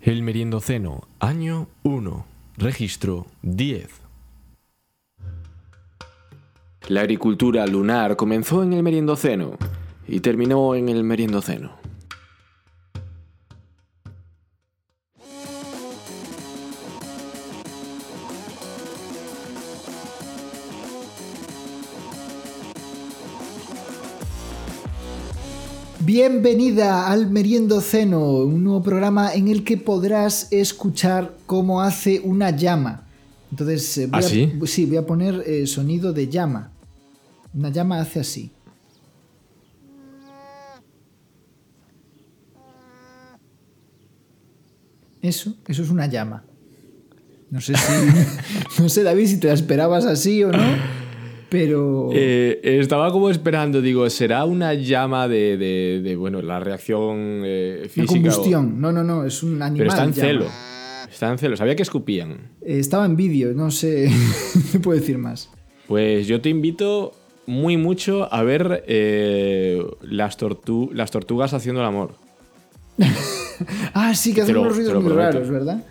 El Meriendoceno, año 1, registro 10. La agricultura lunar comenzó en el Meriendoceno y terminó en el Meriendoceno. Bienvenida al Meriendo Ceno, un nuevo programa en el que podrás escuchar cómo hace una llama. Entonces, eh, voy ¿Ah, a, sí? sí, voy a poner eh, sonido de llama. Una llama hace así. Eso, eso es una llama. No sé si. no sé, David, si te la esperabas así o no. Pero. Eh, estaba como esperando, digo, ¿será una llama de, de- de, bueno, la reacción eh, una física? o- combustión. No, no, no, es un animal. Pero está en llama. celo. Está en celo. Sabía que escupían. Eh, estaba en vídeo, no sé. no puedo decir más. Pues yo te invito muy mucho a ver eh, las, tortu- las tortugas haciendo el amor. Ah, sí, que hacen unos ruidos muy prometo. raros, ¿verdad?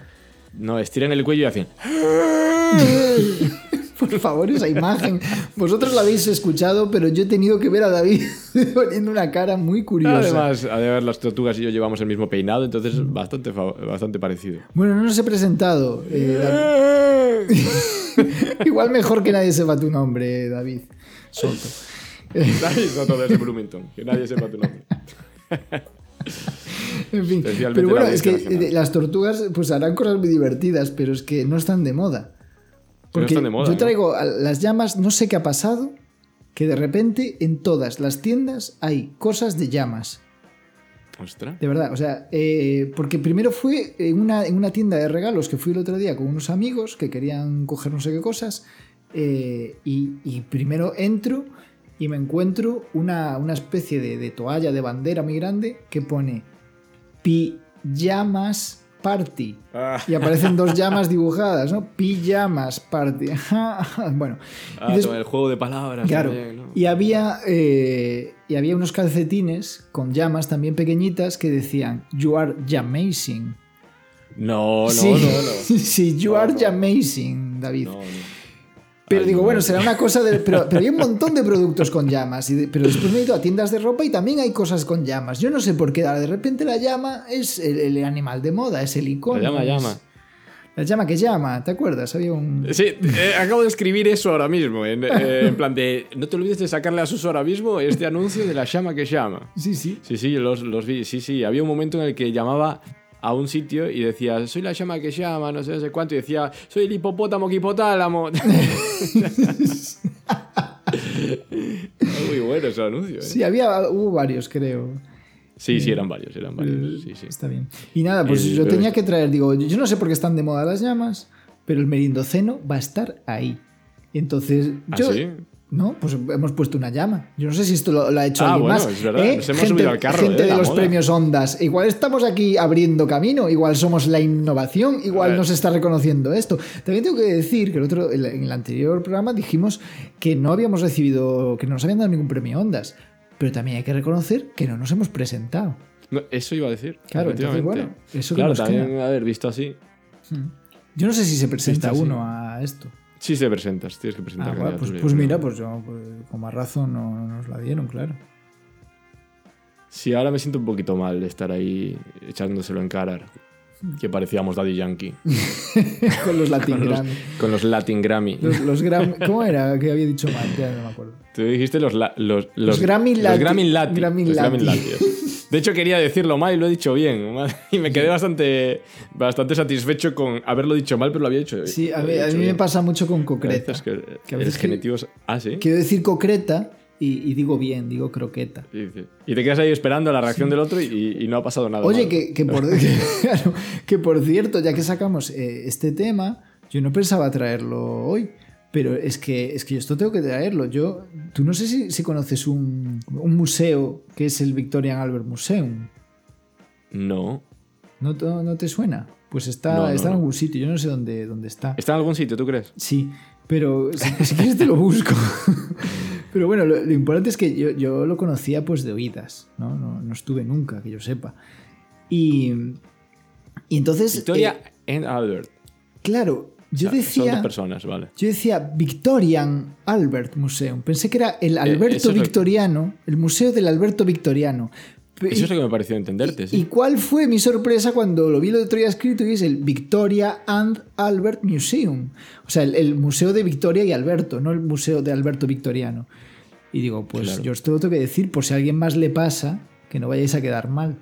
No, estiran el cuello y hacen. Por favor, esa imagen. Vosotros la habéis escuchado, pero yo he tenido que ver a David poniendo una cara muy curiosa. Además, además, las tortugas y yo llevamos el mismo peinado, entonces bastante, bastante parecido. Bueno, no nos he presentado. eh. Igual mejor que nadie sepa tu nombre, David. Soto. Nadie Soto de Bloomington, que nadie sepa tu nombre. En fin. Pero bueno, es que las tortugas pues harán cosas muy divertidas, pero es que no están de moda. Porque están de moda, yo traigo las llamas, no sé qué ha pasado, que de repente en todas las tiendas hay cosas de llamas. Ostras. De verdad, o sea, eh, porque primero fue en una, en una tienda de regalos que fui el otro día con unos amigos que querían coger no sé qué cosas, eh, y, y primero entro y me encuentro una, una especie de, de toalla, de bandera muy grande que pone Pijamas Party. Ah, Y aparecen dos llamas dibujadas, ¿no? Pijamas Party. bueno, ah, des- el juego de palabras. Claro. también, ¿no? Y había, eh, y había unos calcetines con llamas también pequeñitas que decían You are amazing. No, no, sí, no, no. sí, you No, are no. amazing, David. No, no. Pero Ay, digo, no. bueno, será una cosa de. Pero, pero hay un montón de productos con llamas. y de- pero después me he ido a tiendas de ropa y también hay cosas con llamas. Yo no sé por qué de repente la llama es el, el animal de moda, es el icono. La llama, es- llama. La llama que llama, ¿te acuerdas? Había un. Sí, eh, acabo de escribir eso ahora mismo. En, eh, en plan de. No te olvides de sacarle a Suso ahora mismo este anuncio de la llama que llama. Sí, sí. Sí, sí, los, los vi. Sí, sí. Había un momento en el que llamaba a un sitio y decía, soy la llama que llama, no sé, no sé cuánto. Y decía, soy el hipopótamo que hipotálamo. Muy bueno ese anuncio. ¿eh? Sí, había, hubo varios, creo. Sí, sí, eran varios, eran varios. Sí, sí. Está bien. Y nada, pues Eh, yo tenía que traer, digo, yo yo no sé por qué están de moda las llamas, pero el merindoceno va a estar ahí. Entonces, ¿Ah, yo. sí? No, pues hemos puesto una llama. Yo no sé si esto lo, lo ha hecho Ah, alguien bueno, más. es verdad, ¿eh? nos hemos gente, subido al carro, gente ¿eh? de los moda. premios Ondas. Igual estamos aquí abriendo camino, igual somos la innovación, igual nos está reconociendo esto. También tengo que decir que el otro, en el anterior programa dijimos que no habíamos recibido, que no nos habían dado ningún premio Ondas. Pero también hay que reconocer que no nos hemos presentado. No, eso iba a decir. Claro, entonces, bueno, eso que claro, nos también queda. haber visto así. Yo no sé si se presenta uno a esto. Sí te presentas, tienes que presentar. Ah, bueno, pues, pues mira, pues yo, pues, con más razón no, no nos la dieron, claro. Sí, ahora me siento un poquito mal de estar ahí echándoselo en cara. Que parecíamos Daddy Yankee. con los Latin Con los, Grammy. con los Latin Grammy. Los, los Gram- ¿Cómo era que había dicho mal? Ya no me acuerdo. Tú dijiste los, la- los, Los Grammy los Lati- Grammy Lati. Grammy los Grammy Lati. Lati. De hecho, quería decirlo mal y lo he dicho bien. Y me quedé bastante, bastante satisfecho con haberlo dicho mal, pero lo había dicho Sí, a mí, a mí me pasa mucho con concreta. que, que a veces eres que- genitivo. Ah, sí. Quiero decir concreta y, y digo bien, digo croqueta. Y dice- Y te quedas ahí esperando la reacción del otro y, y no ha pasado nada. Oye, que, que por, claro, que por cierto, ya que sacamos eh, este tema, yo no pensaba traerlo hoy, pero es que, es que yo esto tengo que traerlo. Yo, tú no sé si, si conoces un, un museo que es el Victorian Albert Museum. No. ¿No, te- no te suena? Pues está, No, está en algún sitio, yo no sé dónde, dónde está. ¿Está en algún sitio, tú crees? Sí, pero si, si quieres te lo busco. Pero bueno, lo, lo importante es que yo, yo lo conocía pues de oídas, ¿no? No, no estuve nunca, que yo sepa. Y, Y entonces. Victoria eh, and Albert. claro, yo O sea, Son decía. dos personas, vale. Yo decía Victorian Albert Museum. Pensé que era el Alberto Eh, lo- Victoriano, el Museo del Alberto Victoriano. Eso es lo que me pareció entenderte, ¿Y sí. cuál fue mi sorpresa cuando lo vi el otro día escrito y es el Victoria and Albert Museum? O sea, el, el Museo de Victoria y Alberto, no el Museo de Alberto Victoriano. Y digo, pues Claro. yo esto lo tengo que decir por si a alguien más le pasa, que no vayáis a quedar mal.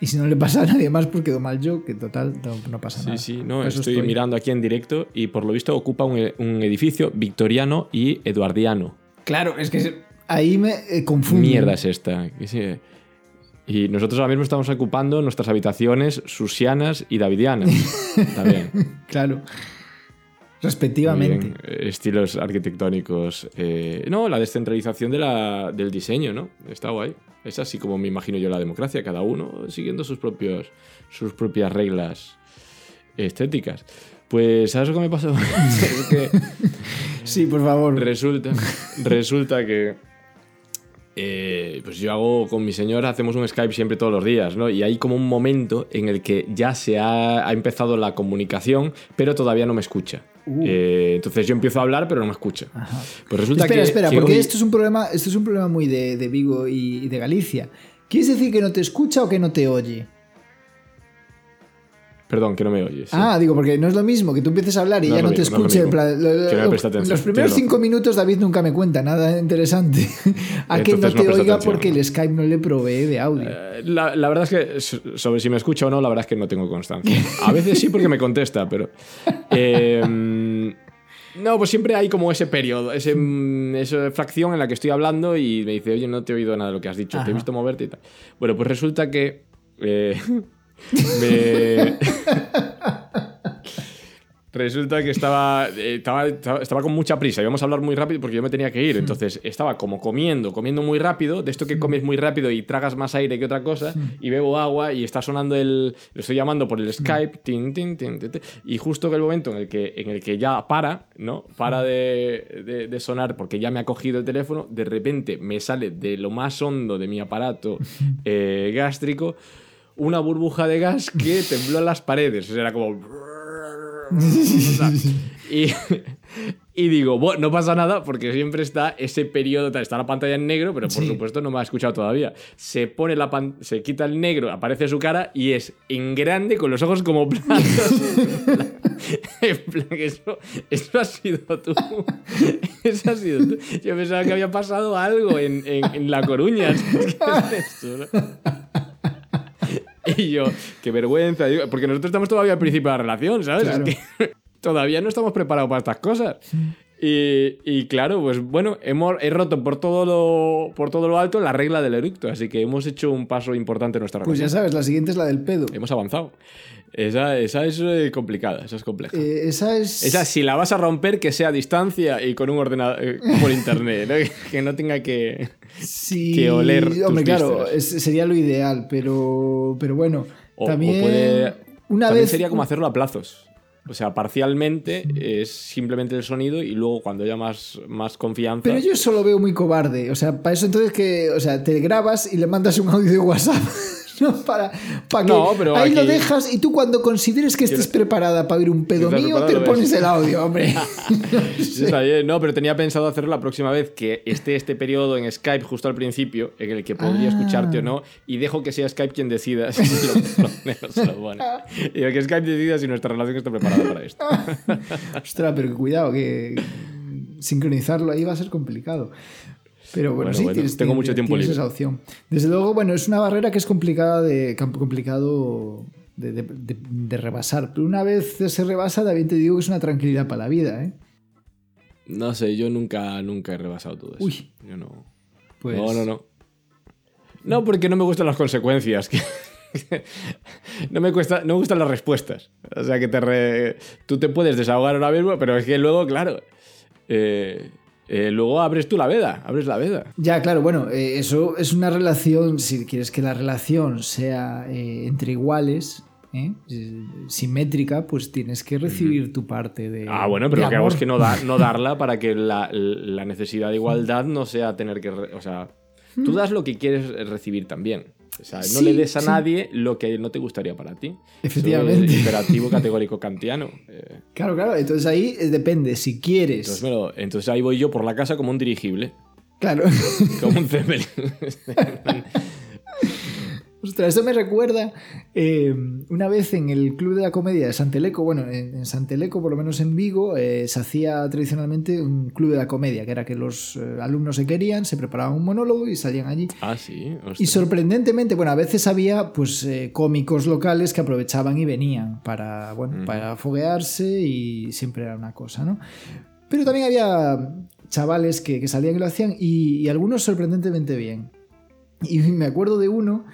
Y si no le pasa a nadie más, pues quedo mal yo, que total no, no pasa Sí, nada. sí, no, Para eso estoy, mirando aquí en directo y por lo visto ocupa un, un edificio victoriano y eduardiano. Claro, es que ahí me eh, confundo. Mierda es esta. sí. Y nosotros ahora mismo estamos ocupando nuestras habitaciones susianas y davidianas. También. Claro. Respectivamente. bien, Estilos arquitectónicos. eh, no, la descentralización de la- del diseño, ¿no? Está guay. Es así como me imagino yo la democracia, cada uno siguiendo sus, propios, sus propias reglas estéticas. Pues, ¿sabes lo que me pasó? Es que Sí, por favor. resulta, resulta que eh, pues yo hago con mi señora, hacemos un Skype siempre todos los días, ¿no? Y hay como un momento en el que ya se ha, ha empezado la comunicación, pero todavía no me escucha. Uh. Eh, entonces yo empiezo a hablar, pero no me escucha. Ajá. Pues resulta espera, que. espera, que porque hoy- esto es un problema, esto es un problema muy de, de Vigo y, y de Galicia. ¿Quieres decir que no te escucha o que no te oye? Perdón, que no me oyes. sí. Ah, digo, porque no es lo mismo que tú empieces a hablar y No ya no lo te mismo, no es escuche. lo lo- lo- no me los primeros cinco minutos David nunca me cuenta nada interesante. a que no no te presta oiga atención. porque el Skype no le provee de audio. Eh, La, la verdad es que so- sobre si me escucha o no, la verdad es que no tengo constancia. A veces sí porque me contesta, pero... eh, no, pues siempre hay como ese periodo, ese, mm, esa fracción en la que estoy hablando y me dice, oye, no te he oído nada de lo que has dicho, te Ajá. he visto moverte y tal. Bueno, pues resulta que... eh, me... Resulta que estaba, eh, estaba, estaba, estaba con mucha prisa, íbamos a hablar muy rápido porque yo me tenía que ir, entonces estaba como comiendo, comiendo muy rápido, de esto que comes muy rápido y tragas más aire que otra cosa, y bebo agua y está sonando el... Lo estoy llamando por el Skype, tin, tin, tin, tin, tin, y justo que el momento en el que, en el que ya para, ¿no? Para de, de- de sonar porque ya me ha cogido el teléfono, de repente me sale de lo más hondo de mi aparato eh, gástrico una burbuja de gas que tembló en las paredes, o sea, era como... Y, y digo, bueno, no pasa nada porque siempre está ese periodo, está la pantalla en negro, pero por Sí. supuesto no me ha escuchado todavía. Se pone la pan- se quita el negro, aparece su cara y es en grande con los ojos como platos. en plan, eso, eso ha sido tú. Eso ha sido tú. Yo pensaba que había pasado algo en, en- en La Coruña. ¿Qué es esto, no? Y yo, qué vergüenza, porque nosotros estamos todavía al principio de la relación, ¿sabes? Claro. Es que todavía no estamos preparados para estas cosas. Y, y claro, pues bueno, hemos, he roto por todo, lo, por todo lo alto la regla del eructo, así que hemos hecho un paso importante en nuestra Pues ya sabes, la siguiente es la del pedo. Hemos avanzado. Esa, esa es eh, complicada, esa es compleja. Eh, esa es. Esa, si la vas a romper, que sea a distancia y con un ordenador eh, por internet, ¿no? que no tenga que. Sí, que oler tus Hombre, claro, es- sería lo ideal, pero, pero bueno. O, o también. puede- una también vez. sería como hacerlo a plazos. O sea, parcialmente es simplemente el sonido y luego cuando haya más, más confianza. Pero yo eso lo veo muy cobarde. O sea, para eso entonces que. O sea, te grabas y le mandas un audio de WhatsApp. ¿no? Para, para que No, pero ahí lo dejas y tú cuando consideres que estés preparada para oír un pedo mío, te lo pones el audio, hombre. No, pero tenía pensado hacerlo la próxima vez que esté este periodo en Skype justo al principio, en el que podría Ah. escucharte o no, y dejo que sea Skype quien decida si lo. Y que Skype decida si nuestra relación está preparada para esto. Ostras, pero cuidado, que sincronizarlo ahí va a ser complicado. Pero bueno, Bueno, sí, bueno, tienes, tengo mucho tiempo libre. esa opción. Desde luego, bueno, es una barrera que es complicada de, complicado de, de- de- de rebasar. Pero una vez se rebasa, también te digo que es una tranquilidad para la vida, ¿eh? No sé, yo nunca, nunca he rebasado todo eso. Uy. Yo no. Pues, No, no, no. No, porque no me gustan las consecuencias. que- no me cuesta, no me gustan las respuestas. O sea que te re- tú te puedes desahogar ahora mismo, pero es que luego, claro, eh, eh, luego abres tú la veda, abres la veda. Ya, claro, bueno, eh, eso es una relación, si quieres que la relación sea eh, entre iguales, simétrica, pues tienes que recibir tu parte de. Ah, bueno, pero lo que hago es que no, da- no darla para que la, la necesidad de igualdad no sea tener que... re- o sea, tú das lo que quieres recibir también. O sea, no Sí, le des a sí. nadie lo que no te gustaría para ti. Efectivamente. Soy imperativo categórico kantiano. Eh, Claro, claro. Entonces ahí eh, depende. Si quieres. entonces, entonces ahí voy yo por la casa como un dirigible, Claro. como un Zeppelin. Ostras, eso me recuerda eh, una vez en el Club de la Comedia de Santeleco, bueno, en, en Santeleco, por lo menos en Vigo, eh, se hacía tradicionalmente un Club de la Comedia, que era que los eh, alumnos se querían, se preparaban un monólogo y salían allí. ah, sí. ostras. Y sorprendentemente, bueno, a veces había pues eh, cómicos locales que aprovechaban y venían para, bueno, para foguearse y siempre era una cosa, ¿no? Pero también había chavales que, que salían y lo hacían y, y algunos sorprendentemente bien. Y me acuerdo de uno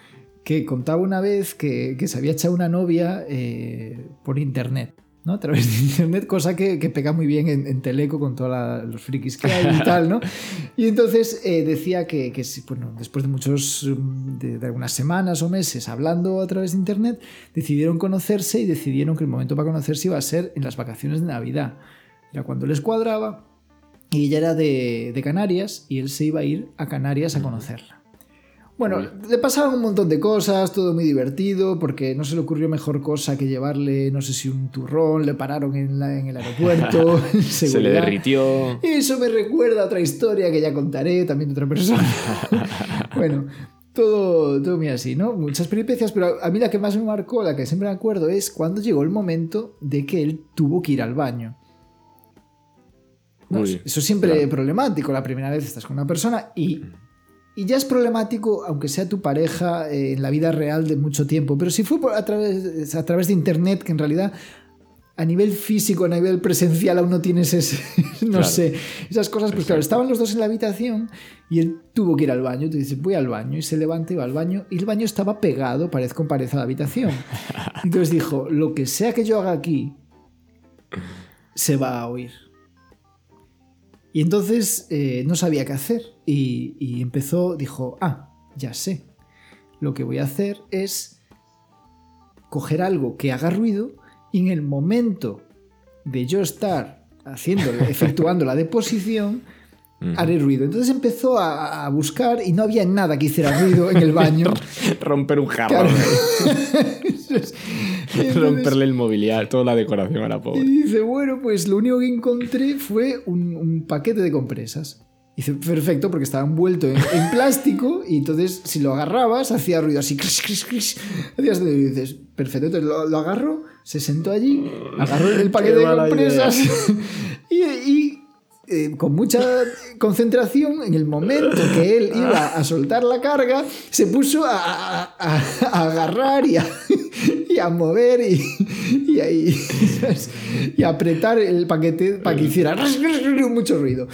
que contaba una vez que, que se había echado una novia eh, por internet. ¿no? A través de internet, cosa que, que pega muy bien en, en Teleco con todos los frikis que hay y tal, ¿no? Y entonces eh, decía que, que si, bueno, después de muchos, mm, de, de algunas semanas o meses hablando a través de internet, decidieron conocerse y decidieron que el momento para conocerse iba a ser en las vacaciones de Navidad. Era cuando les cuadraba y ella era de, de Canarias y él se iba a ir a Canarias a conocerla. Bueno, le pasaron un montón de cosas, todo muy divertido, porque no se le ocurrió mejor cosa que llevarle, no sé si un turrón, le pararon en, la- en el aeropuerto. Se le derritió. Y eso me recuerda a otra historia que ya contaré, también de otra persona. bueno, todo, todo muy así, ¿no? Muchas peripecias, pero a mí la que más me marcó, la que siempre me acuerdo, es cuando llegó el momento de que él tuvo que ir al baño. ¿No? Uy, Eso es siempre claro. problemático. La primera vez estás con una persona y, y ya es problemático, aunque sea tu pareja eh, en la vida real de mucho tiempo. Pero si fue por- a, través, a través de internet, que en realidad a nivel físico, a nivel presencial, aún no tienes ese, no Claro. sé, esas cosas. Pues claro, estaban los dos en la habitación y él tuvo que ir al baño. Tú dices, voy al baño. Y se levanta y va al baño. Y el baño estaba pegado, pared con pared, a la habitación. Entonces dijo, lo que sea que yo haga aquí, se va a oír. Y entonces eh, no sabía qué hacer. Y, y empezó, dijo, ah, ya sé. Lo que voy a hacer es coger algo que haga ruido y en el momento de yo estar haciendo, efectuando la deposición, haré ruido. Entonces empezó a, a buscar y no había nada que hiciera ruido en el baño. Romper un jarro. Claro. Entonces- Romperle el mobiliario, toda la decoración a la Y pobre. dice, bueno, pues lo único que encontré fue un, un paquete de compresas. Dice, perfecto, porque estaba envuelto en, en plástico y entonces si lo agarrabas hacía ruido así. crish. Hacías ruido y dices, perfecto, entonces lo, lo agarró, se sentó allí, agarró el paquete de compresas y, y, eh, con mucha concentración, en el momento que él iba a soltar la carga, se puso a, a- a- a agarrar y a, y a mover y, y, ahí, y apretar el paquete para que hiciera mucho ruido.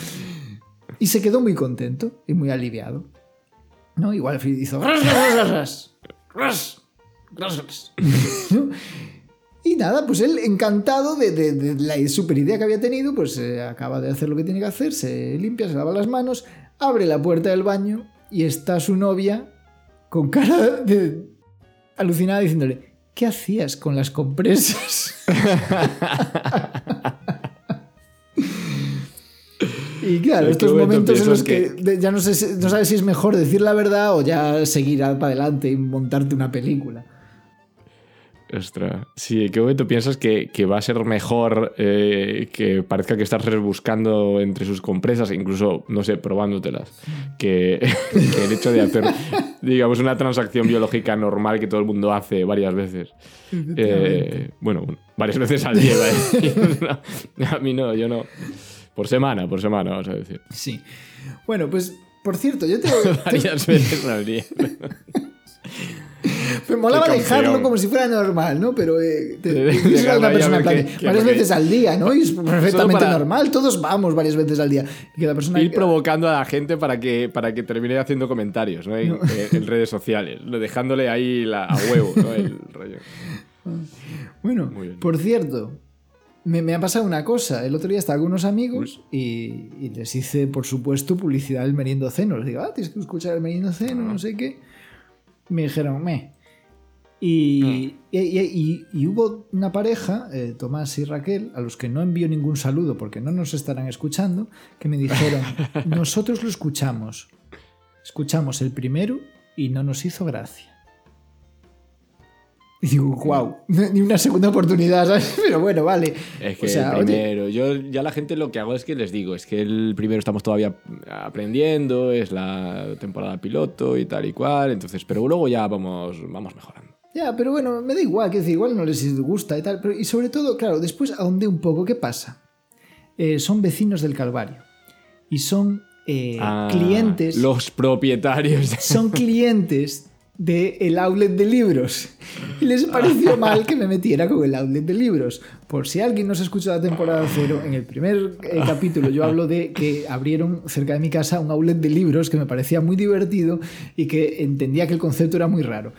Y se quedó muy contento y muy aliviado. ¿No? Igual hizo Y nada, pues él encantado de, de- de la super idea que había tenido, pues eh, acaba de hacer lo que tiene que hacer, se limpia, se lava las manos, abre la puerta del baño y está su novia con cara de alucinada diciéndole, ¿qué hacías con las compresas? Y claro, ¿En qué estos momento momentos en los que, ya no, sé, no sabes si es mejor decir la verdad o ya seguir para adelante y montarte una película. Ostras. Sí, ¿en qué momento piensas que, que va a ser mejor eh, que parezca que estás rebuscando entre sus compresas, incluso, no sé, probándotelas, que, que el hecho de hacer, digamos, una transacción biológica normal que todo el mundo hace varias veces? Eh, bueno, varias veces al día. No, a mí no, yo no. Por semana, por semana, vamos a decir. Sí. Bueno, pues, por cierto, yo te, Varias veces al día. Me molaba dejarlo como si fuera normal, ¿no? Pero eh, te, persona plan, qué- qué- varias porque- veces al día, ¿no? Y es perfectamente para- normal. Todos vamos varias veces al día. Y que la persona Ir provocando a la gente para que, para que termine haciendo comentarios ¿no? en, en redes sociales, ¿no? dejándole ahí la, a huevo ¿no? el rollo. Bueno, por cierto, me, me ha pasado una cosa. El otro día estaba con unos amigos y, y les hice, por supuesto, publicidad del meriendo ceno. Les digo, ah, tienes que escuchar el meriendo ceno, no sé qué. Me dijeron, me. Y, y, y- y hubo una pareja, eh, Tomás y Raquel, a los que no envío ningún saludo porque no nos estarán escuchando, que me dijeron, nosotros lo escuchamos. Escuchamos el primero y no nos hizo gracia. Y digo, wow, ni una segunda oportunidad, ¿sabes? Pero bueno, vale. Es que O sea, el oye, primero, yo ya la gente lo que hago es que les digo, es que el primero estamos todavía aprendiendo, es la temporada piloto y tal y cual, entonces, pero luego ya vamos, vamos mejorando. Ya, pero bueno, me da igual, que decir, igual no les gusta y tal. Pero, y sobre todo, claro, después ahondé un poco. ¿Qué pasa? Eh, son vecinos del Calvario. Y son eh, Ah, clientes. Los propietarios. Son clientes del outlet de libros. Y les pareció mal que me metiera con el outlet de libros. Por si alguien no se escucha la temporada cero, en el primer eh, capítulo yo hablo de que abrieron cerca de mi casa un outlet de libros que me parecía muy divertido y que entendía que el concepto era muy raro.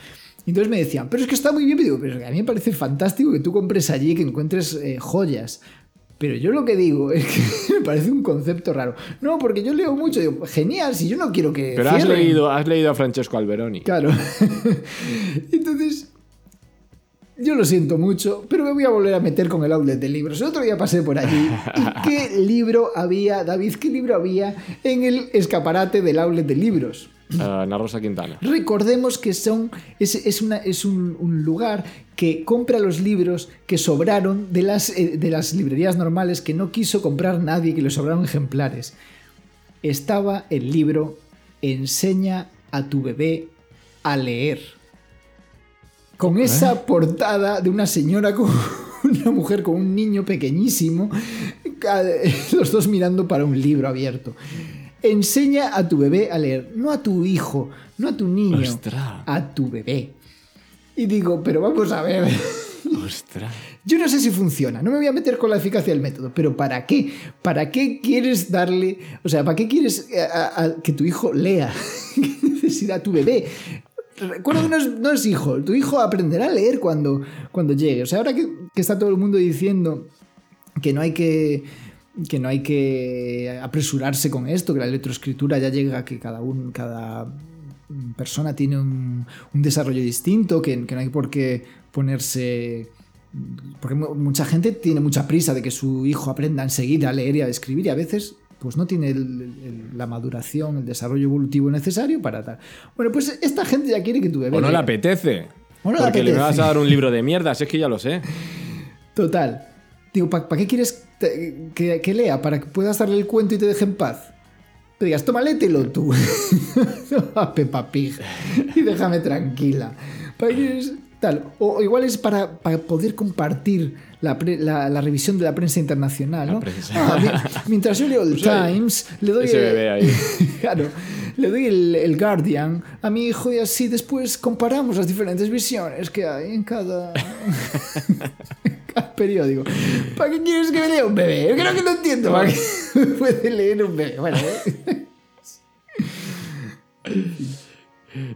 Y Entonces me decían, pero es que está muy bien. Y digo, pero a mí me parece fantástico que tú compres allí, que encuentres eh, joyas. Pero yo lo que digo es que me parece un concepto raro. No, porque yo leo mucho. Digo, genial, si yo no quiero que. Pero has cierren". leído, has leído a Francesco Alberoni. Claro. Entonces, yo lo siento mucho, pero me voy a volver a meter con el outlet de libros. El otro día pasé por allí. ¿Y qué libro había, David? ¿Qué libro había en el escaparate del outlet de libros? Ana Rosa Quintana. Recordemos que son, es, es, una, es un, un lugar que compra los libros que sobraron de las, eh, de las librerías normales, que no quiso comprar nadie, que le sobraron ejemplares. Estaba el libro Enseña a tu bebé a leer. Con esa portada de una señora con una mujer con un niño pequeñísimo, los dos mirando para un libro abierto. Enseña a tu bebé a leer, no a tu hijo, no a tu niño, Ostras. a tu bebé. Y digo, pero vamos a ver. Ostras. Yo no sé si funciona, no me voy a meter con la eficacia del método, pero ¿para qué? ¿Para qué quieres darle, o sea, ¿para qué quieres eh, a- a- que tu hijo lea? ¿Qué necesidad tu bebé? Recuerda que no es, no es hijo, tu hijo aprenderá a leer cuando, cuando llegue. O sea, ahora que, que está todo el mundo diciendo que no hay que que no hay que apresurarse con esto, que la electroescritura ya llega, que cada un, cada persona tiene un, un desarrollo distinto, que, que no hay por qué ponerse porque mu- mucha gente tiene mucha prisa de que su hijo aprenda enseguida a leer y a escribir y a veces pues no tiene el- el- la maduración, el desarrollo evolutivo necesario para tal. Bueno, pues esta gente ya quiere que tu bebé O no le apetece. O no le porque le apetece. vas a dar un libro de mierda, si es que ya lo sé. Total. Digo, ¿para qué quieres te- que, que lea? ¿Para que puedas darle el cuento y te deje en paz? Te digas, toma, léetelo tú. a Peppa Pig. Y déjame tranquila. ¿Para qué tal? O, igual es para, para poder compartir la, pre- la- la revisión de la prensa internacional, ¿no? prensa. Ah, mi- mientras yo leo el Pues ahí, Times, le doy... ese el- bebé ahí. claro, le doy el, el Guardian a mi hijo y así después comparamos las diferentes visiones que hay en cada, periódico. ¿Para qué quieres que me lea un bebé? Yo creo que no entiendo. ¿Para qué puede leer un bebé? Bueno, ¿eh?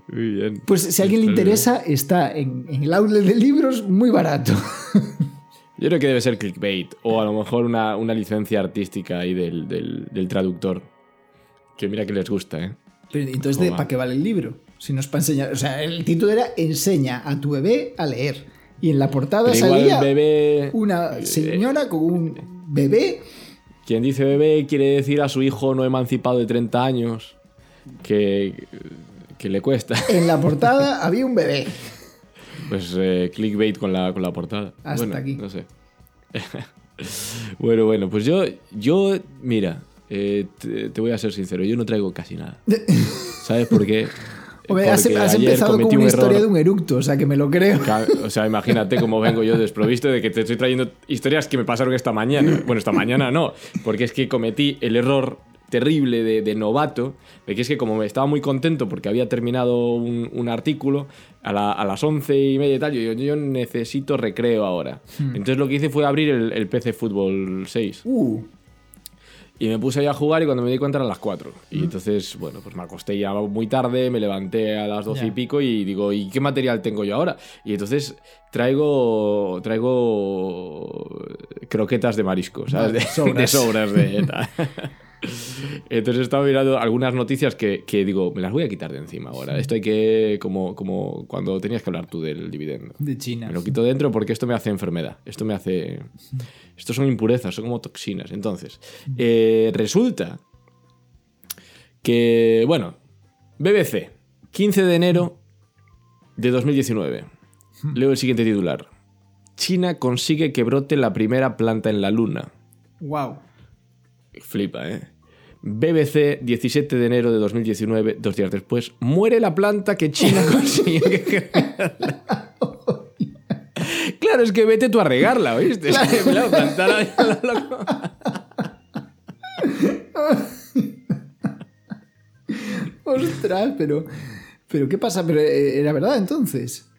Muy bien. Pues si a alguien le interesa, está en, en el outlet de libros muy barato. Yo creo que debe ser clickbait. O a lo mejor una, una licencia artística ahí del, del, del traductor. Que mira que les gusta, ¿eh? Pero entonces, ¿de- Joder. ¿para qué vale el libro? Si no es para enseñar. O sea, el título era Enseña a tu bebé a leer. Y en la portada Pero salía bebé. una eh, señora con un bebé Quien dice bebé quiere decir a su hijo no emancipado de 30 años que, que le cuesta. En la portada había un bebé. Pues eh, clickbait con la, con la portada. Hasta bueno, aquí. No sé. bueno, bueno, pues yo, yo mira, eh, te, te voy a ser sincero, yo no traigo casi nada. ¿Sabes por qué? Hombre, has, Porque has ayer empezado con una un historia de un eructo, o sea que me lo creo. O sea, imagínate cómo vengo yo desprovisto de que te estoy trayendo historias que me pasaron esta mañana. Bueno, esta mañana no, porque es que cometí el error terrible de, de novato, de que es que como me estaba muy contento porque había terminado un, un artículo a, la- a las once y media y tal, yo, yo necesito recreo ahora. Entonces lo que hice fue abrir el, el PC Fútbol 6 Uh, y me puse ahí a jugar y cuando me di cuenta eran las 4. Y entonces, bueno, pues me acosté ya muy tarde, me levanté a las 12 y pico y digo, ¿y qué material tengo yo ahora? Y entonces traigo traigo croquetas de marisco, ¿sabes? De- sobras. de sobras de. Entonces estaba mirando algunas noticias que, que digo, me las voy a quitar de encima ahora. Esto hay que, como, como cuando tenías que hablar tú del dividendo. de China. Me lo quito dentro porque esto me hace enfermedad. Esto me hace. Esto son impurezas, son como toxinas. Entonces, eh, resulta que, bueno, BBC, 15 de enero de 2019. Leo el siguiente titular. China consigue que brote la primera planta en la luna. Wow. Flipa, ¿eh? BBC, 17 de enero de 2019, dos días después, muere la planta que China consiguió que Claro, es que vete tú a regarla, ¿oíste? Es que, claro, lo loco. Ostras, pero. Pero ¿qué pasa? Pero eh, era verdad entonces.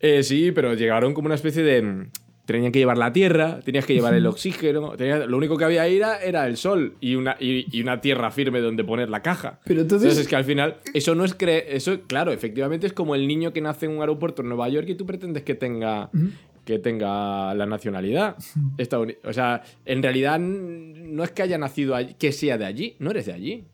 Eh, sí, pero llegaron como una especie de. mm, Tenían que llevar la tierra, tenías que llevar el oxígeno. lo único que había ahí era, era el sol y una, y, y una tierra firme donde poner la caja. Pero entonces- es que al final, eso no es cre Eso, claro, efectivamente es como el niño que nace en un aeropuerto en Nueva York y tú pretendes que tenga. Que tenga la nacionalidad. O sea, en realidad no es que haya nacido allí, que sea de allí, no eres de allí.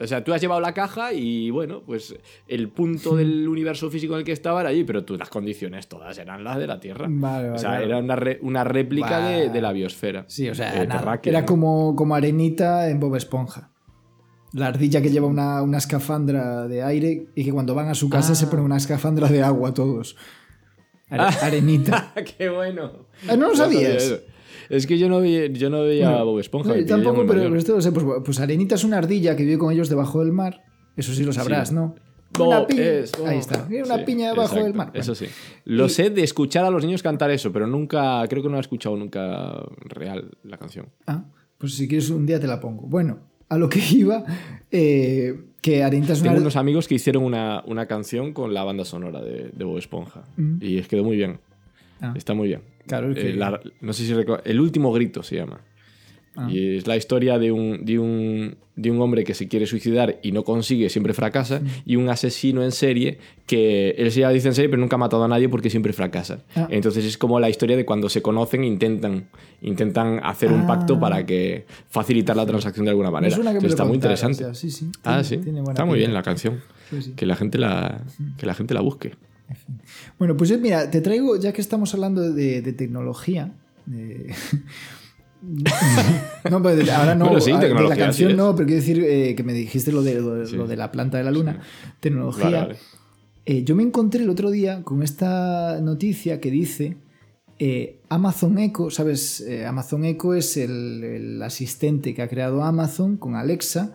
O sea, tú has llevado la caja y bueno, pues el punto del universo físico en el que estaba era allí, pero tú las condiciones todas eran las de la Tierra. Vale, o sea, vale. era una, re- una réplica de, de la biosfera. Sí, o sea, Eh, nada, era como, como arenita en Bob Esponja. La ardilla que lleva una, una escafandra de aire y que cuando van a su casa Ah. se pone una escafandra de agua todos. Are- Ah. Arenita. ¡Qué bueno! Ah, ¿no lo sabía sabías? Es que yo no, vi- yo no veía Bueno, a Bob Esponja. no, yo tampoco, pero, esto lo sé. Pues, pues Arenita es una ardilla que vive con ellos debajo del mar. Eso sí lo sabrás, Sí. ¿no? Bob Una piña. es- Ahí está. Una Sí, piña debajo del mar. Eso sí. Lo Y- sé de escuchar a los niños cantar eso, pero nunca, creo que no he escuchado nunca real la canción. Ah, pues si quieres un día te la pongo. Bueno, a lo que iba, eh, que Arenita es una... Tengo unos amigos que hicieron una, una canción con la banda sonora de, de Bob Esponja. Mm. Y es quedó muy bien. Ah. Está muy bien. Claro, que- Eh, la- no sé si recuerdo. El último grito se llama. Ah. Y es la historia de un, de, un, de un hombre que se quiere suicidar y no consigue, siempre fracasa, Mm. y un asesino en serie que él se dice en serie, pero nunca ha matado a nadie porque siempre fracasa. Ah. Entonces es como la historia de cuando se conocen intentan, intentan hacer un Ah. pacto para que facilitar la transacción de alguna manera. lo está muy interesante. ya, sí, sí. Ah, Tiene- sí. tiene buena Está muy bien la canción. Sí, sí. Que la gente la, que la, gente la busque. Bueno, pues yo, mira, te traigo, ya que estamos hablando de, de tecnología. de- no, pues de- ahora no. Bueno, sí, a- de la canción sí no, pero quiero decir eh, que me dijiste lo de, lo, de- Sí. lo de la planta de la luna. Tecnología. Vale, vale. Eh, yo me encontré el otro día con esta noticia que dice eh, Amazon Echo, ¿sabes? Amazon Echo es el, el asistente que ha creado Amazon con Alexa.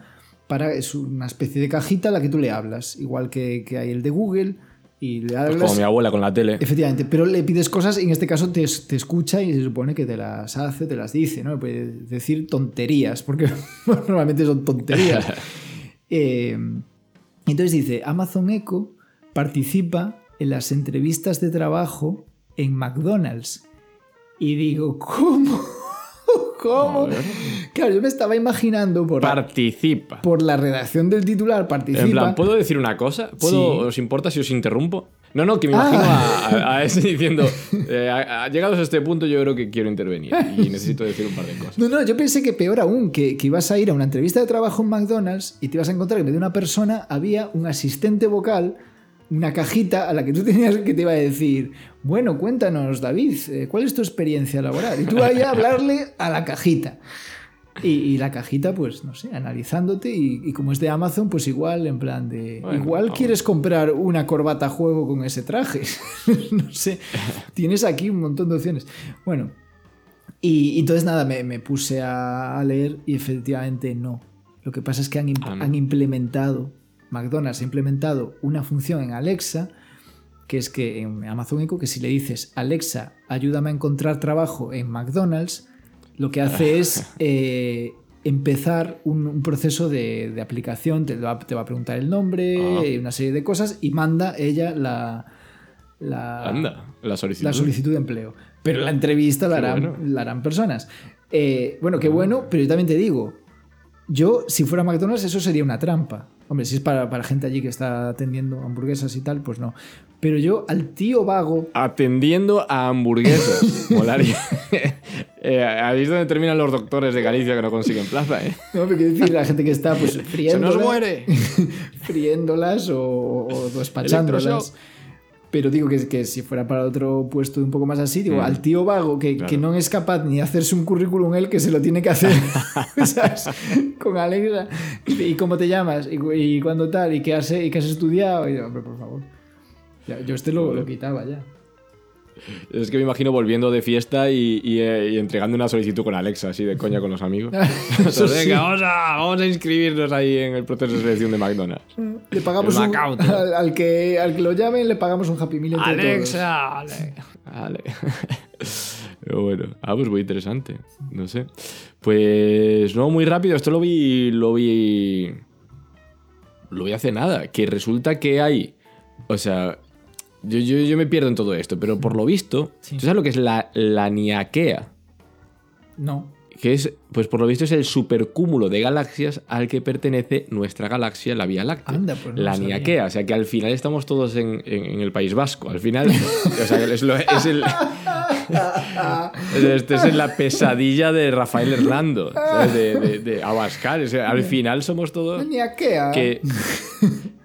Para, es una especie de cajita a la que tú le hablas, igual que, que hay el de Google. Y le Pues como mi abuela con la tele. Efectivamente, pero le pides cosas y en este caso te, te escucha y se supone que te las hace, te las dice, ¿no? Le puede decir tonterías, porque normalmente son tonterías. Eh, entonces dice, Amazon Echo participa en las entrevistas de trabajo en McDonald's. Y digo, ¿cómo? ¿Cómo? Claro, yo me estaba imaginando por, la, Participa. por la redacción del titular, participa. En plan, ¿puedo decir una cosa? ¿Puedo, Sí. ¿Os importa si os interrumpo? No, no, que me Ah. imagino a, a- a ese diciendo, eh, a- a- llegados a este punto yo creo que quiero intervenir y necesito decir un par de cosas. No, no, yo pensé que peor aún, que, que ibas a ir a una entrevista de trabajo en McDonald's y te ibas a encontrar que en vez de una persona había un asistente vocal, una cajita a la que tú tenías que te iba a decir, bueno, cuéntanos, David, eh, ¿cuál es tu experiencia laboral? Y tú ahí a hablarle a la cajita. Y, y la cajita, pues, no sé, analizándote y, y como es de Amazon, pues igual, en plan de, Bueno, igual vamos. quieres comprar una corbata juego con ese traje. no sé, tienes aquí un montón de opciones. Bueno, y, y entonces nada, me, me puse a, a leer y efectivamente no. Lo que pasa es que han, imp- Ah, han implementado, McDonald's ha implementado una función en Alexa, que es que en Amazon Echo, que si le dices, Alexa, ayúdame a encontrar trabajo en McDonald's, lo que hace es eh, empezar un, un proceso de, de aplicación, te va, te va a preguntar el nombre, Ah. y una serie de cosas, y manda ella la... la Anda, la solicitud. la solicitud de empleo. Pero la entrevista la Qué harán, bueno. la harán personas. Eh, bueno, qué Ah. bueno, pero yo también te digo, yo, si fuera McDonald's, eso sería una trampa. Hombre, si es para, para gente allí que está atendiendo hamburguesas y tal, pues no. Pero yo, al tío vago, Atendiendo a hamburguesas. Molaría. Eh, ahí es donde terminan los doctores de Galicia que no consiguen plaza, ¿eh? no me quiero decir, la gente que está pues ¡Se nos friéndolas, muere! friéndolas o, o despachándolas. Pero digo que, que si fuera para otro puesto un poco más así, digo, Mm. al tío vago que, Claro. que no es capaz ni de hacerse un currículum él, que se lo tiene que hacer ¿sabes? con Alexa. ¿Y cómo te llamas? ¿Y, y cuándo tal? ¿Y qué has, y qué has estudiado? Y yo, hombre, por favor. Ya, yo este lo, lo quitaba ya. Es que me imagino volviendo de fiesta y, y, eh, y entregando una solicitud con Alexa, así de coña con los amigos. Venga, sí. vamos, a, vamos a inscribirnos ahí en el proceso de selección de McDonald's. Le pagamos un, al, al que, al que lo llamen, le pagamos un Happy Meal. Alexa, Ale- Ale. Pero bueno, ah, pues muy interesante. No sé. Pues no, muy rápido. Esto lo vi. Lo vi. Lo vi hace nada. Que resulta que hay. O sea. Yo, yo, yo me pierdo en todo esto, pero por lo visto. Sí. ¿Tú sabes lo que es la, la Niaquea? No. Que es, pues por lo visto es el supercúmulo de galaxias al que pertenece nuestra galaxia, la Vía Láctea. Anda, pues no la sabía. Niaquea, o sea que al final estamos todos en, en- en el País Vasco. Al final, o sea, es, lo- es el. Este es la pesadilla de Rafael Hernando, ¿sabes? De, de, de Abascal. O sea, al final somos todos. Ni a qué. ah. Que.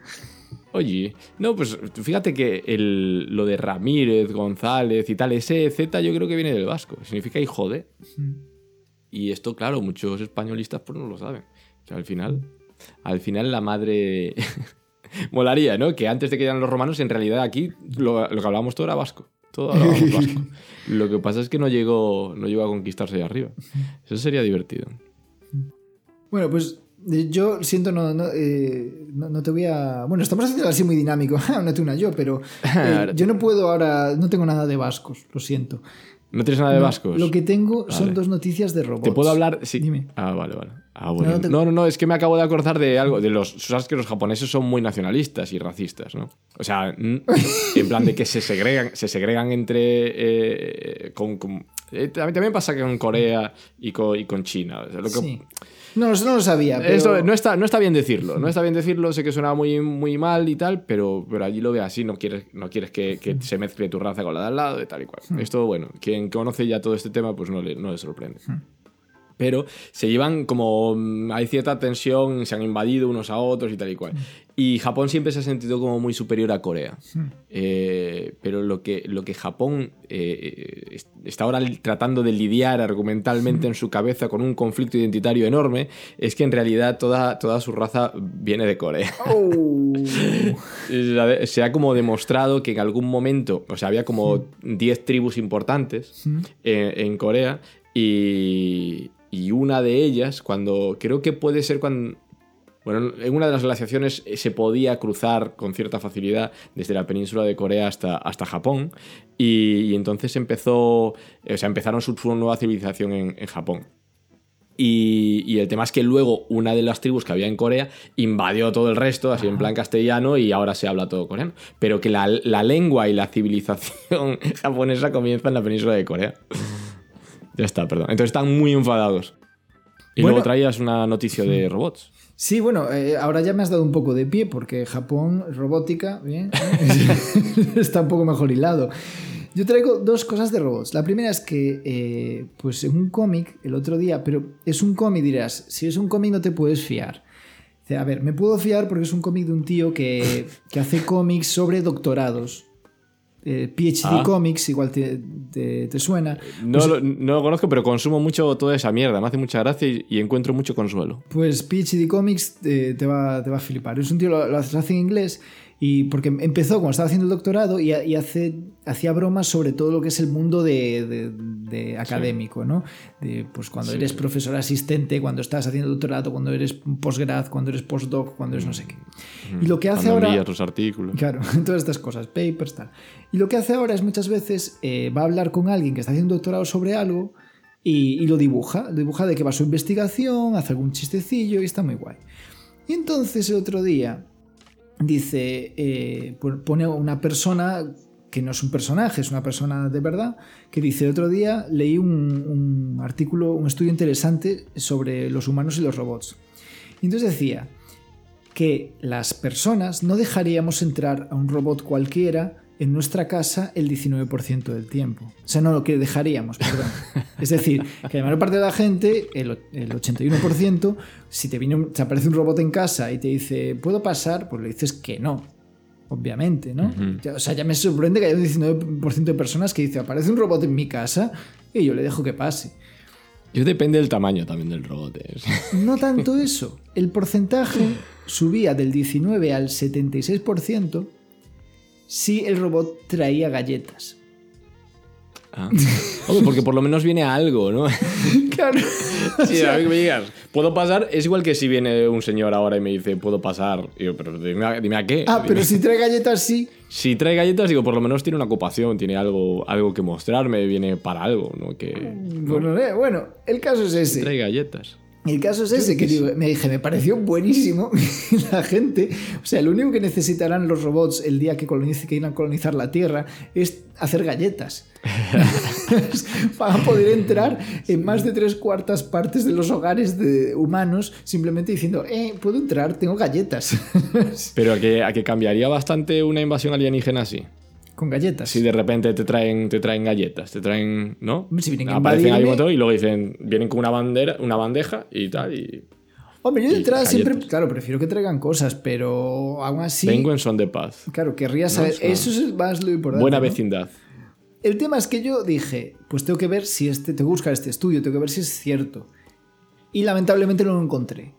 Oye, no, pues fíjate que el, lo de Ramírez, González y tal, ese Z yo creo que viene del vasco. Significa hijo de. Y esto, claro, muchos españolistas pues no lo saben. O sea, al final, al final la madre... Molaría, ¿no? Que antes de que llegaran los romanos, en realidad aquí lo, lo que hablábamos todo era vasco. Todo hablábamos vasco. Lo que pasa es que no llegó, no llegó a conquistarse ahí arriba. Eso sería divertido. Bueno, pues yo siento no, no, eh, no, no te voy a... Bueno, estamos haciendo así muy dinámico, una tú, una yo, pero eh, yo no puedo ahora, no tengo nada de vascos, lo siento. ¿No tienes nada de No, vascos? Lo que tengo son dos noticias de robots. ¿Te puedo hablar? Sí. Dime. Ah, vale, vale. Ah, bueno. No, no te- No, no, no, es que me acabo de acordar de algo. De los. Sabes que los japoneses son muy nacionalistas y racistas, ¿no? O sea, en plan de que se segregan, se segregan entre. eh, con, con- eh, también pasa con Corea y con, y con China. O sea, lo que- Sí. No, no lo sabía, pero... Esto no está, no está bien decirlo, no está bien decirlo, sé que suena muy, muy mal y tal, pero, pero allí lo ve así, no quieres, no quieres que, que se mezcle tu raza con la de al lado y tal y cual. Esto, bueno, quien conoce ya todo este tema, pues no le, no le sorprende. Pero se llevan como. mm, Hay cierta tensión, se han invadido unos a otros y tal y cual. Y Japón siempre se ha sentido como muy superior a Corea. Eh, pero lo que, lo que Japón eh, est- está ahora tratando de lidiar argumentalmente en su cabeza con un conflicto identitario enorme es que en realidad toda, toda su raza viene de Corea. Oh. Se ha- como demostrado que en algún momento, o sea, había como 10 tribus importantes eh, en Corea y, y una de ellas, cuando creo que puede ser cuando... Bueno, en una de las glaciaciones eh, se podía cruzar con cierta facilidad desde la península de Corea hasta, hasta Japón y, y entonces empezó, o sea, empezaron su, su nueva civilización en, en Japón. Y, y el tema es que luego una de las tribus que había en Corea invadió todo el resto, así en plan castellano, y ahora se habla todo coreano. Pero que la, la lengua y la civilización japonesa comienza en la península de Corea. ya está, perdón. Entonces están muy enfadados. Y Bueno. luego traías una noticia de robots. Sí, bueno, eh, ahora ya me has dado un poco de pie porque Japón, robótica, bien, está un poco mejor hilado. Yo traigo dos cosas de robots. La primera es que, eh, pues en un cómic, el otro día, pero es un cómic, dirás, si es un cómic no te puedes fiar. A ver, me puedo fiar porque es un cómic de un tío que, que hace cómics sobre doctorados. Eh, PhD Ah. Comics, igual te, te- te suena. No, lo, no lo conozco, pero consumo mucho toda esa mierda. Me hace mucha gracia y, y encuentro mucho consuelo. Pues PhD Comics eh, te, va, te va a flipar. Es un tío, lo, lo hace en inglés y porque empezó cuando estaba haciendo el doctorado y, y hace, hacía bromas sobre todo lo que es el mundo de, de- de académico, ¿no? De, pues cuando Sí. eres profesor asistente, cuando estás haciendo doctorado, cuando eres postgrad, cuando eres postdoc, cuando eres no sé qué. Y lo que hace Cuando ahora... los artículos. Claro, todas estas cosas, papers, tal. Y lo que hace ahora es muchas veces eh, va a hablar con alguien que está haciendo un doctorado sobre algo y, y lo dibuja. Lo dibuja de que va su investigación, hace algún chistecillo y está muy guay. Y entonces el otro día dice, eh, pon- pone una persona que no es un personaje, es una persona de verdad, que dice, otro día leí un, un artículo, un estudio interesante sobre los humanos y los robots. Y entonces decía, que las personas no dejaríamos entrar a un robot cualquiera en nuestra casa el 19% del tiempo. O sea, no lo que dejaríamos, perdón. Es decir, que la mayor parte de la gente, el, el 81%, si te, viene, te aparece un robot en casa y te dice, ¿puedo pasar? Pues le dices que no. Obviamente, ¿no? O sea, ya me sorprende que haya un 19% de personas que dice, aparece un robot en mi casa y yo le dejo que pase. Yo depende del tamaño también del robot. ¿eh? No tanto eso. El porcentaje subía del 19 al 76% si el robot traía galletas. Ah. Porque por lo menos viene algo, ¿no? Claro. Sí, a mí que me digas, ¿puedo pasar? Es igual que si viene un señor ahora y me dice, ¿puedo pasar? Y yo, pero dime, a- dime a qué. Ah, pero si trae galletas, sí. Si trae galletas, digo, por lo menos tiene una ocupación, tiene algo, algo que mostrarme, viene para algo, ¿no? Que Bueno, eh, bueno, el caso es ese. trae galletas. El caso es ese, que digo, me dije, me pareció buenísimo la gente. O sea, lo único que necesitarán los robots el día que, colonice, que irán a colonizar la Tierra es hacer galletas. Para poder entrar en más de tres cuartas partes de los hogares de humanos simplemente diciendo, eh, puedo entrar, tengo galletas. Pero a que, a que cambiaría bastante una invasión alienígena así. Con galletas. Si de repente te traen, te traen galletas, te traen, ¿no? Si vienen Aparecen ahí y luego dicen, vienen con una bandera, una bandeja y tal, y Hombre, yo de entrada siempre, claro, prefiero que traigan cosas, pero aún así... vengo en son de paz. Claro, querría saber... Eso es más lo importante. Buena ¿no? vecindad. El tema es que yo dije, pues tengo que ver si este, tengo que buscar este estudio, tengo que ver si es cierto. Y lamentablemente no lo encontré.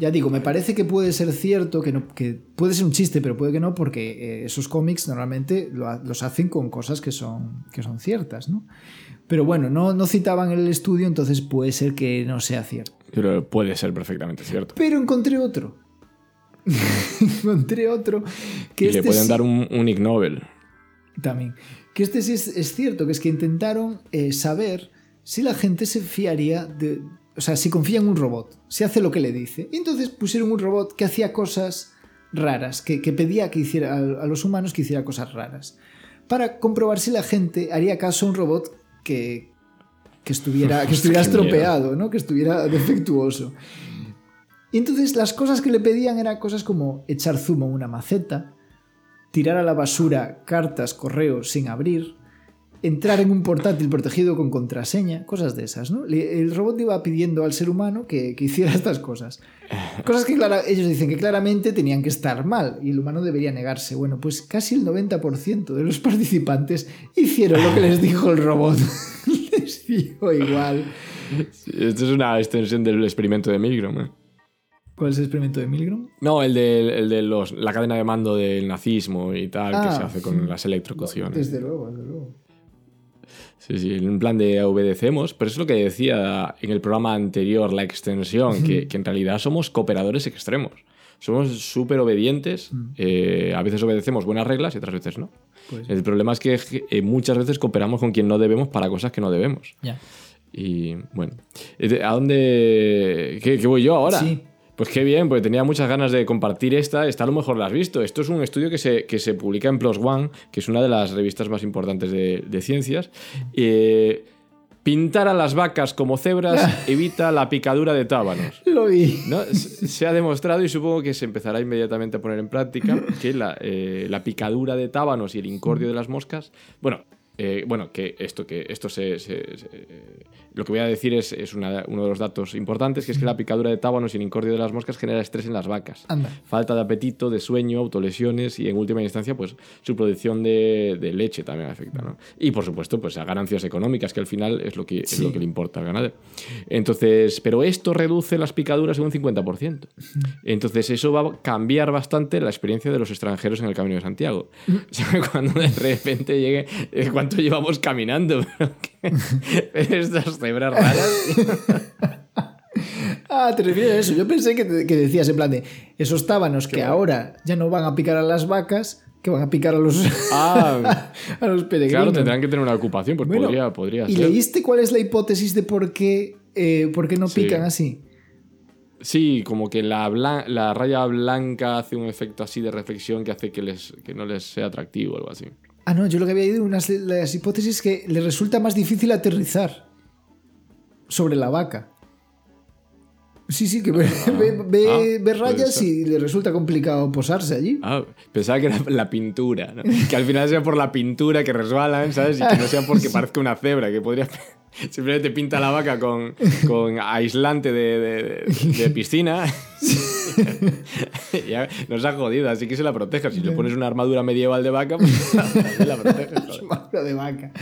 Ya digo, me parece que puede ser cierto, que, no, que puede ser un chiste, pero puede que no, porque eh, esos cómics normalmente lo los hacen con cosas que son, que son ciertas, ¿no? Pero bueno, no, no citaban el estudio, entonces puede ser que no sea cierto. Pero puede ser perfectamente cierto. Pero encontré otro. encontré otro que y este le pueden sí- dar un, un Ig Nobel. También. Que este sí es, es cierto, que es que intentaron eh, saber si la gente se fiaría de. O sea, si confía en un robot, si hace lo que le dice. Y entonces pusieron un robot que hacía cosas raras, que, que pedía que hiciera a, a los humanos que hiciera cosas raras. Para comprobar si la gente haría caso a un robot que, que estuviera, que estuviera estropeado, ¿no? que estuviera defectuoso. Y entonces las cosas que le pedían eran cosas como echar zumo en una maceta, tirar a la basura cartas, correos sin abrir, entrar en un portátil protegido con contraseña, cosas de esas, ¿no? El robot iba pidiendo al ser humano que, que hiciera estas cosas. Cosas que clara- ellos dicen que claramente tenían que estar mal y el humano debería negarse. Bueno, pues casi el 90% de los participantes hicieron lo que les dijo el robot. les dijo igual. Esto es una extensión del experimento de Milgram. ¿eh? ¿Cuál es el experimento de Milgram? No, el de, el de los, la cadena de mando del nazismo y tal, que Ah, se hace con las electrocuciones. Desde luego, desde luego. Sí, sí, en plan de obedecemos, pero eso es lo que decía en el programa anterior, la extensión, que, que en realidad somos cooperadores extremos. Somos súper obedientes, eh, a veces obedecemos buenas reglas y otras veces no. Pues, El problema es que eh, muchas veces cooperamos con quien no debemos para cosas que no debemos. ya. Y bueno, Eh, ¿a dónde... ¿Qué, qué voy yo ahora? Sí. Pues qué bien, porque tenía muchas ganas de compartir esta. Esta a lo mejor la has visto. Esto es un estudio que se, que se publica en PLOS ONE, que es una de las revistas más importantes de, de ciencias. Eh, pintar a las vacas como cebras evita la picadura de tábanos. Lo vi. ¿no? Se ha demostrado y supongo que se empezará inmediatamente a poner en práctica que la, eh, la picadura de tábanos y el incordio de las moscas, bueno, eh, bueno, que esto, que esto se, se- se- lo que voy a decir es, es una- uno de los datos importantes, que es que la picadura de tábanos y el incordio de las moscas genera estrés en las vacas. Anda. Falta de apetito, de sueño, autolesiones y en última instancia, pues su producción de, de leche también afecta, ¿no? Y por supuesto, pues a ganancias económicas, que al final es lo que, es Sí. lo que le importa al ganadero. Entonces, pero esto reduce las picaduras en un 50%. Entonces, eso va a cambiar bastante la experiencia de los extranjeros en el Camino de Santiago. O sea, Cuando de repente llegue, eh, ¿cuánto llevamos caminando? Estas cebras raras. Ah, te refieres a eso. Yo pensé que, te- que decías en plan de esos tábanos que ahora ya no van a picar a las vacas, que van a picar a los, Ah, a los peregrinos. claro, tendrán que tener una ocupación, pues Bueno, podría, podría ¿Y ser. leíste cuál es la hipótesis de por qué, eh, por qué no Sí. pican así? Sí, como que la, blan- la raya blanca hace un efecto así de reflexión que hace que, les, que no les sea atractivo o algo así. Ah, no, yo lo que había oído, unas las hipótesis que le resulta más difícil aterrizar sobre la vaca. Sí, sí, que ve, ve- ve- ah, ve puede rayas y le resulta complicado posarse allí. Ah, pensaba que era la pintura, ¿no? Que al final sea por la pintura que resbalan, ¿sabes? Y que no sea porque parezca una cebra, que podría... Simplemente pinta la vaca con, con aislante de, de- de piscina. ya nos ha jodido, así que se la proteja. Si le pones una armadura medieval de vaca, pues la proteges. de vaca.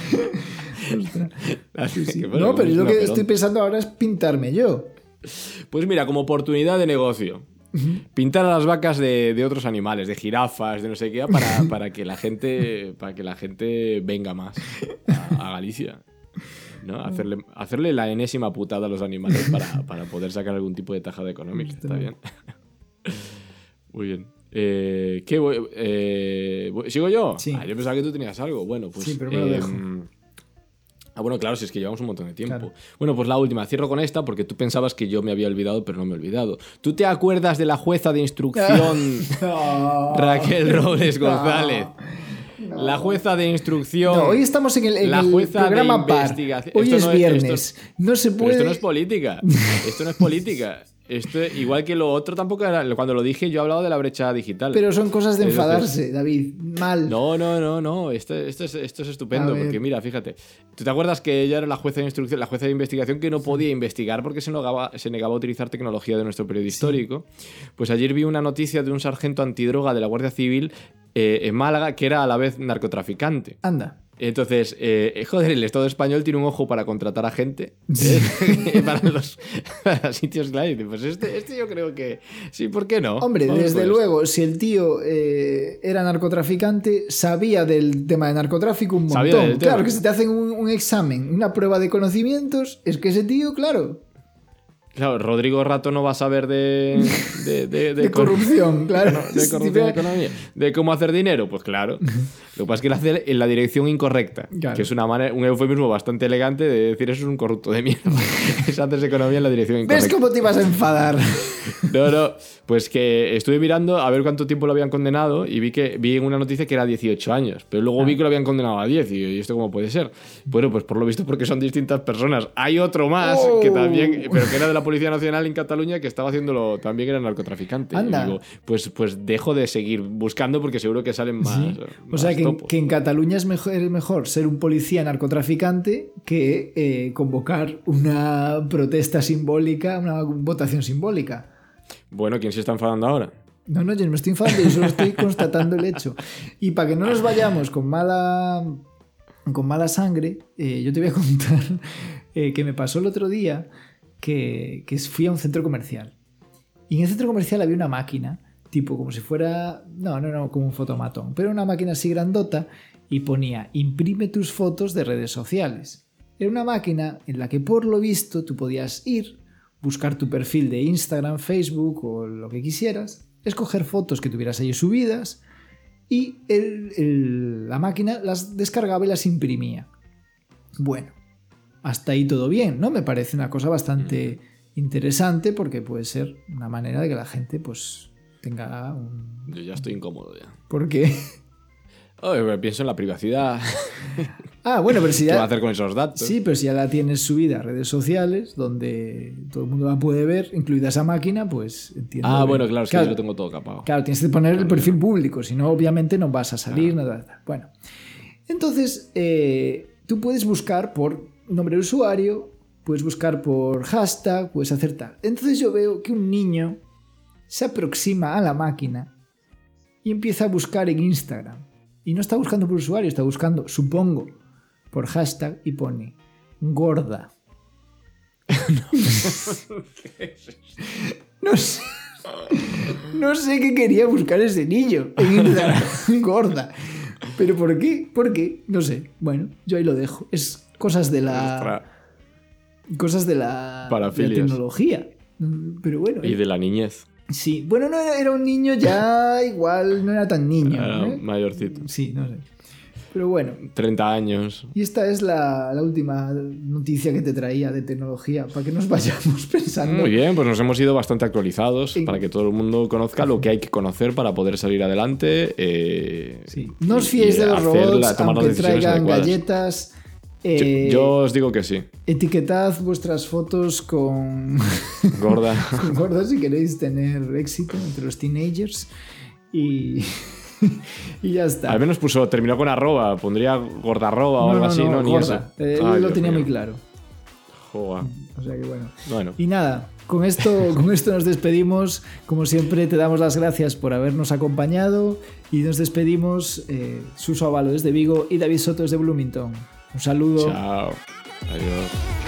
Sí. No, pero yo lo que estoy pensando ahora es pintarme yo. Pues mira, como oportunidad de negocio. pintar a las vacas de, de otros animales, de jirafas, de no sé qué, para, para que la gente para que la gente venga más a, a Galicia. ¿No? Hacerle, hacerle la enésima putada a los animales para, para poder sacar algún tipo de tajada económica. Está bien. Muy bien. Eh, ¿qué voy- eh, ¿Sigo yo? Sí. Ah, yo pensaba que tú tenías algo. Bueno, pues. Sí, pero me lo dejo. Ah, bueno, claro, si es que llevamos un montón de tiempo. Claro. Bueno, pues la última. Cierro con esta porque tú pensabas que yo me había olvidado, pero no me he olvidado. ¿Tú te acuerdas de la jueza de instrucción No. Raquel Robles No. González? La jueza de instrucción. No, hoy estamos en el, en La el jueza de programa par. investigación. Hoy Esto es no es- viernes. no se Pero puede. esto no es política. Esto no es política. Esto, igual que lo otro tampoco era. Cuando lo dije, yo he hablado de la brecha digital. Pero son cosas de Es enfadarse, David. Mal. No, no, no, no. Esto, esto, es, esto es estupendo. Porque mira, fíjate. ¿Tú te acuerdas que ella era la jueza de instrucción, la jueza de investigación que no podía investigar porque se negaba, se negaba a utilizar tecnología de nuestro periodo histórico? Pues ayer vi una noticia de un sargento antidroga de la Guardia Civil eh, en Málaga que era a la vez narcotraficante. Anda. Entonces, eh, joder, el Estado español tiene un ojo para contratar a gente ¿eh? para los para sitios clave. Pues este, este yo creo que sí, ¿por qué no? Hombre, Vamos desde luego, si el tío eh, era narcotraficante, sabía del tema de narcotráfico un montón. Claro, que si te hacen un, un examen, una prueba de conocimientos, es que ese tío, claro. Claro, Rodrigo Rato no va a saber de. de, de, de, cor- corrupción, claro. De corrupción de economía. ¿De cómo hacer dinero? Pues claro. Lo que pasa es que lo hace en la dirección incorrecta. Claro. Que es una manera, un eufemismo bastante elegante de decir eso es un corrupto de mierda. es hacer economía en la dirección incorrecta. ¿Ves cómo te ibas a enfadar? No, no, pues que estuve mirando a ver cuánto tiempo lo habían condenado y vi que vi en una noticia que era 18 años, pero luego vi que lo habían condenado a 10 y, ¿y esto cómo puede ser? Bueno, pues por lo visto porque son distintas personas. Hay otro más que Oh. también, pero que era de la Policía Nacional en Cataluña que estaba haciéndolo, también era narcotraficante. Anda. digo, pues, pues dejo de seguir buscando porque seguro que salen más. Sí. O sea, que, en- topos. que en Cataluña es mejor, es mejor ser un policía narcotraficante que eh, convocar una protesta simbólica, una votación simbólica. Bueno, ¿quién se está enfadando ahora? No, no, yo no me estoy enfadando, yo solo estoy constatando el hecho. Y para que no nos vayamos con mala, con mala sangre, eh, yo te voy a contar eh, que me pasó el otro día que, que fui a un centro comercial. Y en el centro comercial había una máquina, tipo como si fuera, no, no, no, como un fotomatón, pero una máquina así grandota y ponía, imprime tus fotos de redes sociales. Era una máquina en la que por lo visto tú podías ir, buscar tu perfil de Instagram, Facebook o lo que quisieras, escoger fotos que tuvieras ahí subidas y la máquina las descargaba y las imprimía. Bueno, hasta ahí todo bien, ¿no? Me parece una cosa bastante interesante porque puede ser una manera de que la gente pues tenga un... Yo ya estoy incómodo ya. ¿Por qué? Pero pienso en la privacidad. Ah, bueno, pero si ¿Qué va a ya... hacer con esos datos? Sí, pero si ya la tienes subida a redes sociales donde todo el mundo la puede ver, incluida esa máquina, pues entiendo. Ah, que- bueno, claro, es que yo lo tengo todo capado. Claro, tienes que poner el perfil público, si no, obviamente no vas a salir, nada. Bueno, entonces eh, tú puedes buscar por nombre de usuario, puedes buscar por hashtag, puedes hacer tal. Entonces yo veo que un niño se aproxima a la máquina y empieza a buscar en Instagram. Y no está buscando por usuario, está buscando, supongo, por hashtag y pone gorda. no sé. No sé qué quería buscar ese niño en Instagram. gorda. ¿Pero por qué? ¿Por qué? No sé. Bueno, yo ahí lo dejo. Es cosas de la. Cosas de la, de la tecnología. Pero bueno. Y de la niñez. Sí. Bueno, no era, un niño ya igual, no era tan niño. Era ¿eh? mayorcito. Sí, no sé. Pero bueno. 30 años. Y esta es la, la última noticia que te traía de tecnología, para que nos vayamos pensando. Muy bien, pues nos hemos ido bastante actualizados para que todo el mundo conozca lo que hay que conocer para poder salir adelante. eh, Sí. No os fiéis de los robots, la- aunque traigan adecuadas. galletas. Yo, eh, yo os digo que sí. Etiquetad vuestras fotos con, Gorda. con si queréis tener éxito entre los teenagers. Y, y ya está. Al menos puso, terminó con arroba, pondría gordarroba o No, algo no, así, no, ¿no? Ni gorda. eso. Él Ay, lo tenía mío. muy claro. Joder. O sea que bueno. Bueno, Y nada, con esto, con esto nos despedimos. Como siempre, te damos las gracias por habernos acompañado y nos despedimos. Eh, Suso Avalo desde Vigo y David Soto desde Bloomington. Un saludo. chao. Adiós.